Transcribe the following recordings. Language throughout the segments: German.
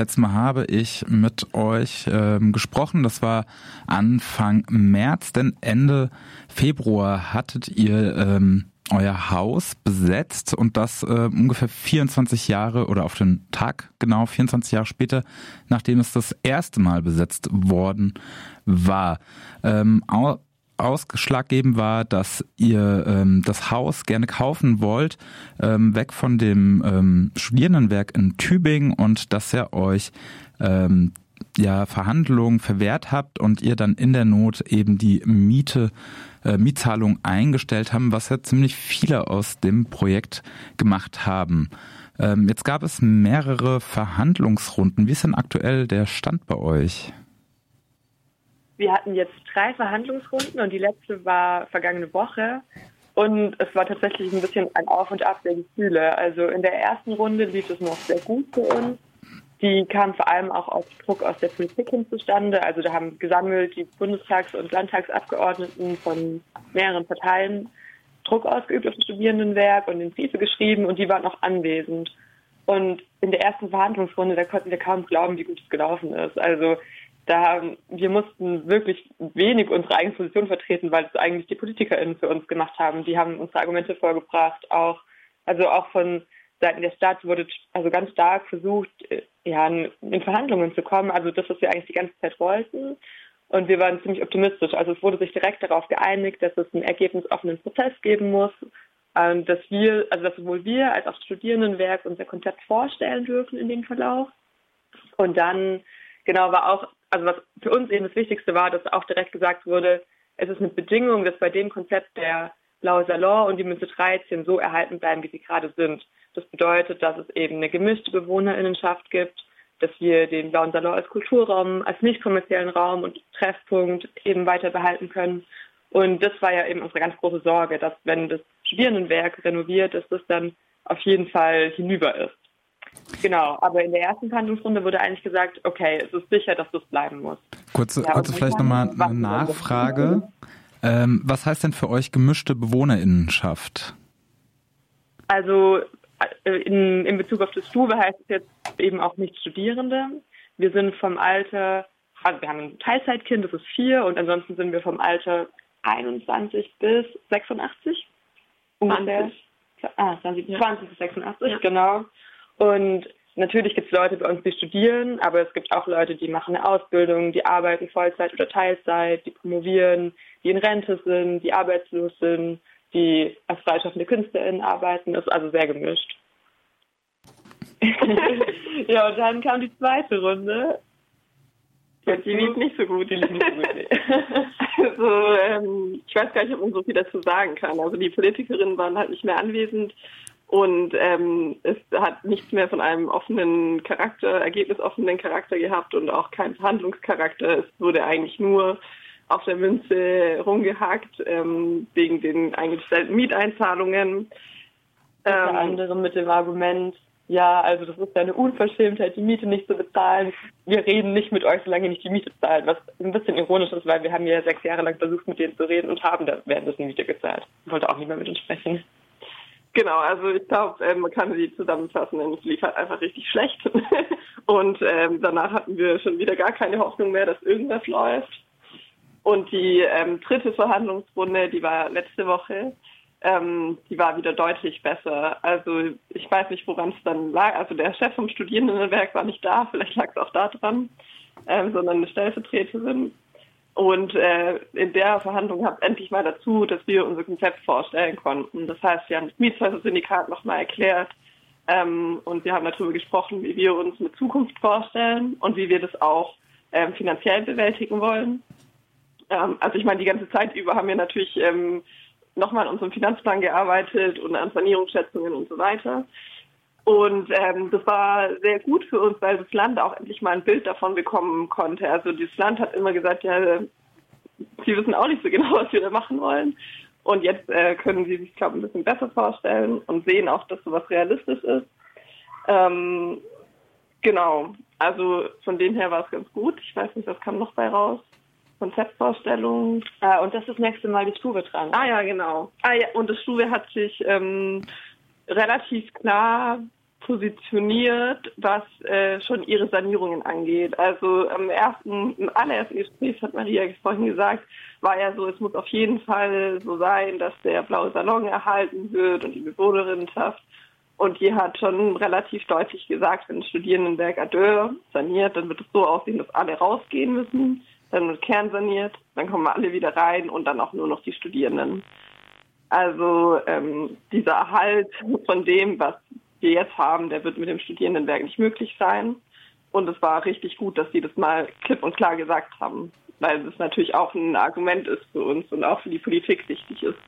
letzte Mal habe ich mit euch ähm, gesprochen. Das war Anfang März, denn Ende Februar hattet ihr ähm, euer Haus besetzt und das äh, ungefähr 24 Jahre oder auf den Tag genau 24 Jahre später, nachdem es das erste Mal besetzt worden war. Ähm, ausschlaggebend war, dass ihr ähm, das Haus gerne kaufen wollt, ähm, weg von dem ähm, Studierendenwerk in Tübingen und dass er euch ähm, ja Verhandlungen verwehrt habt und ihr dann in der Not eben die Miete äh, Mietzahlung eingestellt haben, was ja ziemlich viele aus dem Projekt gemacht haben. Ähm, jetzt gab es mehrere Verhandlungsrunden. Wie ist denn aktuell der Stand bei euch? Wir hatten jetzt drei Verhandlungsrunden und die letzte war vergangene Woche. Und es war tatsächlich ein bisschen ein Auf und Ab der Gefühle. Also in der ersten Runde lief es noch sehr gut für uns. Die kam vor allem auch auf Druck aus der Politik hin zustande. Also da haben gesammelt die Bundestags- und Landtagsabgeordneten von mehreren Parteien Druck ausgeübt auf das Studierendenwerk und den Briefe geschrieben und die waren auch anwesend. Und in der ersten Verhandlungsrunde, da konnten wir kaum glauben, wie gut es gelaufen ist. Also da haben, wir mussten wirklich wenig unsere eigene Position vertreten, weil es eigentlich die PolitikerInnen für uns gemacht haben. Die haben unsere Argumente vorgebracht, auch, also auch von Seiten der Stadt wurde also ganz stark versucht, äh, ja, in Verhandlungen zu kommen. Also das, was wir eigentlich die ganze Zeit wollten. Und wir waren ziemlich optimistisch. Also es wurde sich direkt darauf geeinigt, dass es einen ergebnisoffenen Prozess geben muss, ähm, dass wir, also dass sowohl wir als auch Studierendenwerk unser Konzept vorstellen dürfen in dem Verlauf. Und dann, genau, war auch also was für uns eben das Wichtigste war, dass auch direkt gesagt wurde, es ist eine Bedingung, dass bei dem Konzept der Blaue Salon und die Münze 13 so erhalten bleiben, wie sie gerade sind. Das bedeutet, dass es eben eine gemischte Bewohnerinnenschaft gibt, dass wir den Blauen Salon als Kulturraum, als nicht kommerziellen Raum und Treffpunkt eben weiter behalten können. Und das war ja eben unsere ganz große Sorge, dass wenn das Studierendenwerk renoviert, dass das dann auf jeden Fall hinüber ist. Genau, aber in der ersten Verhandlungsrunde wurde eigentlich gesagt, okay, es ist sicher, dass das bleiben muss. Kurze, ja, kurze vielleicht nochmal eine Nachfrage. Ähm, was heißt denn für euch gemischte Bewohnerinnenschaft? Also äh, in, in Bezug auf das Stube heißt es jetzt eben auch nicht Studierende. Wir sind vom Alter, also wir haben ein Teilzeitkind, das ist vier, und ansonsten sind wir vom Alter 21 bis 86 ungefähr. 20. Ah, 20, ja. 20 bis 86, ja. genau. Und natürlich gibt es Leute bei uns, die studieren, aber es gibt auch Leute, die machen eine Ausbildung, die arbeiten Vollzeit oder Teilzeit, die promovieren, die in Rente sind, die arbeitslos sind, die als freischaffende KünstlerInnen arbeiten. Das ist also sehr gemischt. ja, und dann kam die zweite Runde. Ja, die lief nicht so gut. Die lief nicht so gut. Nee. also, ähm, ich weiß gar nicht, ob man so viel dazu sagen kann. Also die Politikerinnen waren halt nicht mehr anwesend. Und ähm, es hat nichts mehr von einem offenen Charakter, ergebnisoffenen Charakter gehabt und auch keinen Verhandlungscharakter. Es wurde eigentlich nur auf der Münze rumgehackt ähm, wegen den eingestellten Mieteinzahlungen. Unter ähm, anderem mit dem Argument, ja, also das ist ja eine Unverschämtheit, die Miete nicht zu bezahlen. Wir reden nicht mit euch, solange ihr nicht die Miete zahlt, was ein bisschen ironisch ist, weil wir haben ja sechs Jahre lang versucht, mit denen zu reden und haben da währenddessen Miete gezahlt. Ich wollte auch nicht mehr mit uns sprechen. Genau, also ich glaube, ähm, man kann sie zusammenfassen, denn es lief halt einfach richtig schlecht. und ähm, danach hatten wir schon wieder gar keine Hoffnung mehr, dass irgendwas läuft. Und die ähm, dritte Verhandlungsrunde, die war letzte Woche, ähm, die war wieder deutlich besser. Also ich weiß nicht, woran es dann lag. Also der Chef vom Studierendenwerk war nicht da, vielleicht lag es auch da dran, ähm, sondern eine Stellvertreterin. Und äh, in der Verhandlung kam endlich mal dazu, dass wir unser Konzept vorstellen konnten. Das heißt, wir haben das Mietshäuser-Syndikat nochmal erklärt ähm, und wir haben darüber gesprochen, wie wir uns eine Zukunft vorstellen und wie wir das auch ähm, finanziell bewältigen wollen. Ähm, also ich meine, die ganze Zeit über haben wir natürlich ähm, nochmal an unserem Finanzplan gearbeitet und an Sanierungsschätzungen und so weiter. Und ähm, das war sehr gut für uns, weil das Land auch endlich mal ein Bild davon bekommen konnte. Also das Land hat immer gesagt, ja, sie wissen auch nicht so genau, was wir da machen wollen. Und jetzt äh, können sie sich, glaube ich, ein bisschen besser vorstellen und sehen auch, dass sowas realistisch ist. Ähm, genau, also von dem her war es ganz gut. Ich weiß nicht, was kam noch bei raus? Konzeptvorstellung. Ah, und das ist das nächste Mal die Stube dran. Ah ja, genau. Ah ja, und das Stube hat sich ähm, relativ klar positioniert, was äh, schon ihre Sanierungen angeht. Also am ersten, im allerersten Gespräch hat Maria vorhin gesagt, war ja so, es muss auf jeden Fall so sein, dass der blaue Salon erhalten wird und die Bewohnerinnenschaft. Und die hat schon relativ deutlich gesagt, wenn ein Studierendenwerk Adeur saniert, dann wird es so aussehen, dass alle rausgehen müssen, dann wird Kern saniert, dann kommen alle wieder rein und dann auch nur noch die Studierenden. Also ähm, dieser Erhalt von dem, was wir jetzt haben, der wird mit dem Studierendenwerk nicht möglich sein. Und es war richtig gut, dass sie das mal klipp und klar gesagt haben, weil das natürlich auch ein Argument ist für uns und auch für die Politik wichtig ist.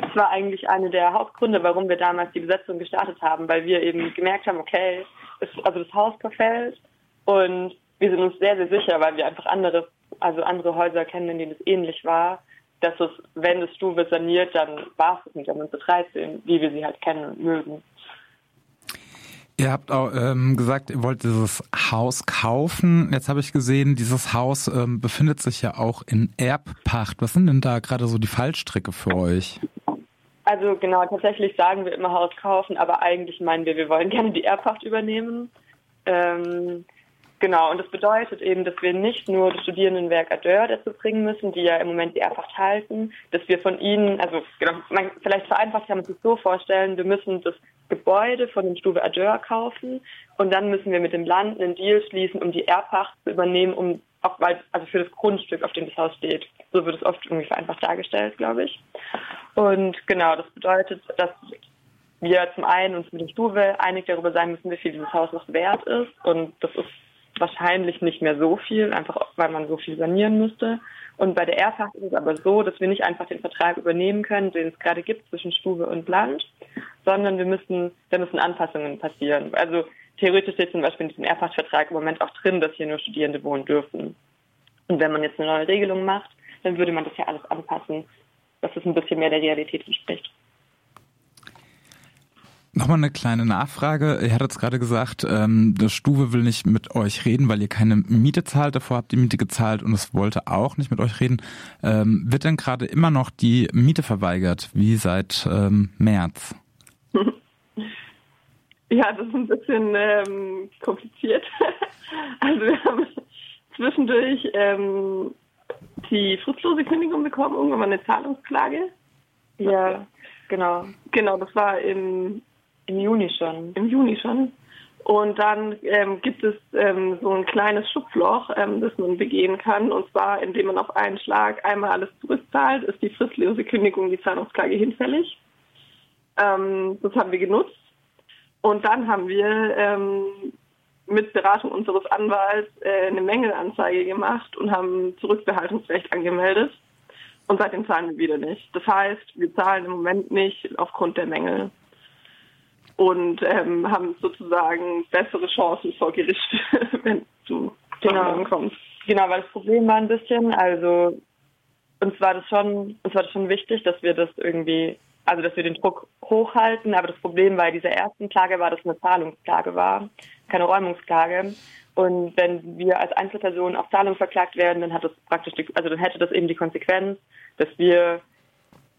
Das war eigentlich eine der Hauptgründe, warum wir damals die Besetzung gestartet haben, weil wir eben gemerkt haben, okay, es, also das Haus verfällt und wir sind uns sehr, sehr sicher, weil wir einfach andere, also andere Häuser kennen, in denen es ähnlich war, dass es, wenn Stuhl wird saniert, dann war es nicht unsere 13, wie wir sie halt kennen und mögen. Ihr habt auch ähm, gesagt, ihr wollt dieses Haus kaufen. Jetzt habe ich gesehen, dieses Haus ähm, befindet sich ja auch in Erbpacht. Was sind denn da gerade so die Fallstricke für euch? Also genau, tatsächlich sagen wir immer Haus kaufen, aber eigentlich meinen wir, wir wollen gerne die Erbpacht übernehmen. Ähm, genau, und das bedeutet eben, dass wir nicht nur das Studierendenwerk Adeur dazu bringen müssen, die ja im Moment die Erbpacht halten, dass wir von ihnen, also genau, man, vielleicht vereinfacht kann man sich so vorstellen, wir müssen das Gebäude von dem Stuwe Adeur kaufen und dann müssen wir mit dem Land einen Deal schließen, um die Erbpacht zu übernehmen, um auch weil, also für das Grundstück, auf dem das Haus steht. So wird es oft irgendwie vereinfacht dargestellt, glaube ich. Und genau, das bedeutet, dass wir zum einen uns mit dem Stuwe einig darüber sein müssen, wie viel dieses Haus noch wert ist. Und das ist wahrscheinlich nicht mehr so viel, einfach weil man so viel sanieren müsste. Und bei der Erbpacht ist es aber so, dass wir nicht einfach den Vertrag übernehmen können, den es gerade gibt zwischen Stuwe und Land, sondern wir müssen, da müssen Anpassungen passieren. Also theoretisch steht zum Beispiel in diesem Erbpachtvertrag im Moment auch drin, dass hier nur Studierende wohnen dürfen. Und wenn man jetzt eine neue Regelung macht, dann würde man das ja alles anpassen, dass es ein bisschen mehr der Realität entspricht. Nochmal eine kleine Nachfrage. Ihr hattet es gerade gesagt, ähm, das Stuwe will nicht mit euch reden, weil ihr keine Miete zahlt. Davor habt ihr Miete gezahlt und es wollte auch nicht mit euch reden. Ähm, wird denn gerade immer noch die Miete verweigert, wie seit ähm, März? Ja, das ist ein bisschen ähm, kompliziert. also wir haben zwischendurch ähm, die fristlose Kündigung bekommen, irgendwann mal eine Zahlungsklage. Ja, genau. Genau, das war im, im Juni schon. Im Juni schon. Und dann ähm, gibt es ähm, so ein kleines Schlupfloch, ähm, das man begehen kann. Und zwar, indem man auf einen Schlag einmal alles zurückzahlt, ist die fristlose Kündigung, die Zahlungsklage hinfällig. Ähm, das haben wir genutzt. Und dann haben wir ähm, mit Beratung unseres Anwalts äh, eine Mängelanzeige gemacht und haben Zurückbehaltungsrecht angemeldet. Und seitdem zahlen wir wieder nicht. Das heißt, wir zahlen im Moment nicht aufgrund der Mängel. Und ähm, haben sozusagen bessere Chancen vor Gericht, wenn du genau. kommst. Genau, weil das Problem war ein bisschen, also uns war das schon, uns war das schon wichtig, dass wir das irgendwie also dass wir den Druck hochhalten. Aber das Problem bei dieser ersten Klage war, dass es eine Zahlungsklage war, keine Räumungsklage. Und wenn wir als Einzelperson auf Zahlung verklagt werden, dann hat das praktisch, die, also dann hätte das eben die Konsequenz, dass wir,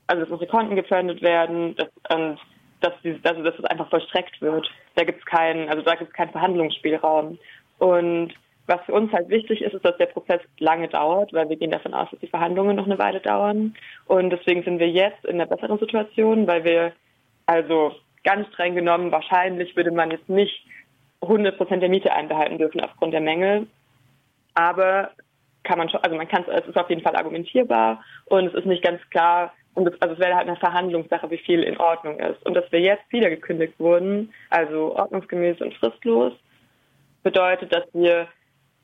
also dass unsere Konten gepfändet werden dass, und dass, die, also dass es einfach vollstreckt wird. Da gibt es keinen, also da gibt keinen Verhandlungsspielraum. Und was für uns halt wichtig ist, ist, dass der Prozess lange dauert, weil wir gehen davon aus, dass die Verhandlungen noch eine Weile dauern. Und deswegen sind wir jetzt in einer besseren Situation, weil wir also ganz streng genommen, wahrscheinlich würde man jetzt nicht 100 Prozent der Miete einbehalten dürfen aufgrund der Mängel. Aber kann man schon, also man kann es, ist auf jeden Fall argumentierbar und es ist nicht ganz klar, und das, also es wäre halt eine Verhandlungssache, wie viel in Ordnung ist. Und dass wir jetzt wieder gekündigt wurden, also ordnungsgemäß und fristlos, bedeutet, dass wir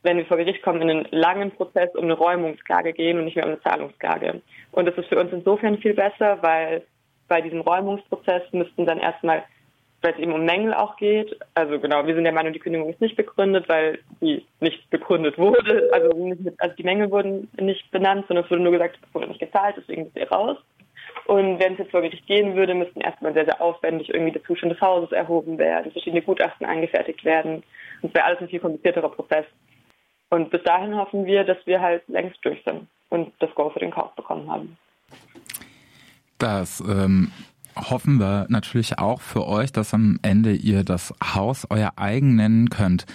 wenn wir vor Gericht kommen, in einen langen Prozess um eine Räumungsklage gehen und nicht mehr um eine Zahlungsklage. Und das ist für uns insofern viel besser, weil bei diesem Räumungsprozess müssten dann erstmal, weil es eben um Mängel auch geht, also genau, wir sind der Meinung, die Kündigung ist nicht begründet, weil sie nicht begründet wurde, also, nicht, also die Mängel wurden nicht benannt, sondern es wurde nur gesagt, es wurde nicht gezahlt, deswegen ist sie raus. Und wenn es jetzt vor Gericht gehen würde, müssten erstmal sehr, sehr aufwendig irgendwie der Zustand des Hauses erhoben werden, verschiedene Gutachten angefertigt werden. Und es wäre alles ein viel komplizierterer Prozess. Und bis dahin hoffen wir, dass wir halt längst durch sind und das Go für den Kauf bekommen haben. Das ähm, hoffen wir natürlich auch für euch, dass am Ende ihr das Haus euer eigen nennen könnt.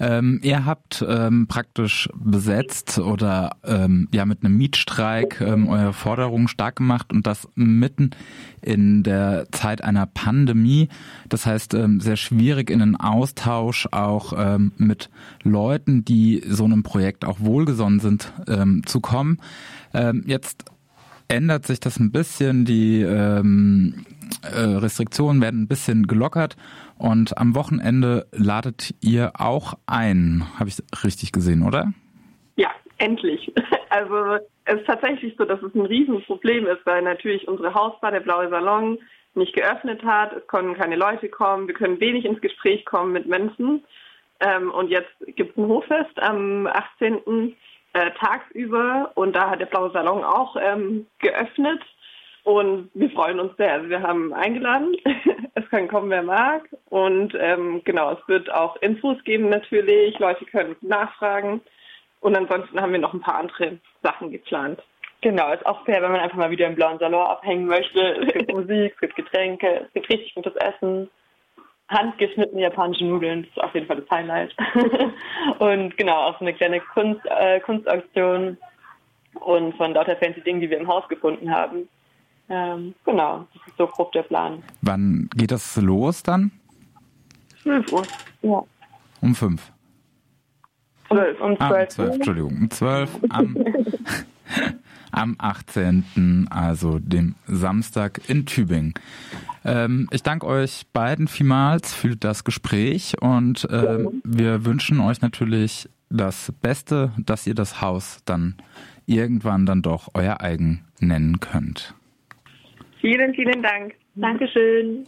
Ähm, ihr habt ähm, praktisch besetzt oder ähm, ja mit einem Mietstreik ähm, eure Forderungen stark gemacht und das mitten in der Zeit einer Pandemie. Das heißt, ähm, sehr schwierig in den Austausch auch ähm, mit Leuten, die so einem Projekt auch wohlgesonnen sind, zu kommen. Jetzt ändert sich das ein bisschen, die ähm, äh, Restriktionen werden ein bisschen gelockert und am Wochenende ladet ihr auch ein. Habe ich richtig gesehen, oder? Ja, endlich. Also es ist tatsächlich so, dass es ein Riesenproblem ist, weil natürlich unsere Hausbar, der Blaue Salon, nicht geöffnet hat. Es konnten keine Leute kommen. Wir können wenig ins Gespräch kommen mit Menschen. Ähm, und jetzt gibt es ein Hochfest am 18. Äh, tagsüber und da hat der Blaue Salon auch ähm, geöffnet. Und wir freuen uns sehr. Also wir haben eingeladen. es kann kommen, wer mag. Und ähm, genau, es wird auch Infos geben natürlich. Leute können nachfragen. Und ansonsten haben wir noch ein paar andere Sachen geplant. Genau, ist auch fair, wenn man einfach mal wieder im blauen Salon abhängen möchte. Es gibt Musik, es gibt Getränke, es gibt richtig gutes Essen. Handgeschnittene japanische Nudeln, das ist auf jeden Fall das Highlight. und genau, auch so eine kleine Kunst, äh, Kunstauktion und von lauter fancy Dingen, die wir im Haus gefunden haben. Ähm, genau, das ist so grob der Plan. Wann geht das los dann? 12 Uhr. Ja. Um fünf. 12, um 12 Ah, um 12, Entschuldigung, um 12 am, am 18., also dem Samstag in Tübingen. Ähm, ich danke euch beiden vielmals für das Gespräch und ähm, wir wünschen euch natürlich das Beste, dass ihr das Haus dann irgendwann dann doch euer eigen nennen könnt. Vielen, vielen Dank. Dankeschön.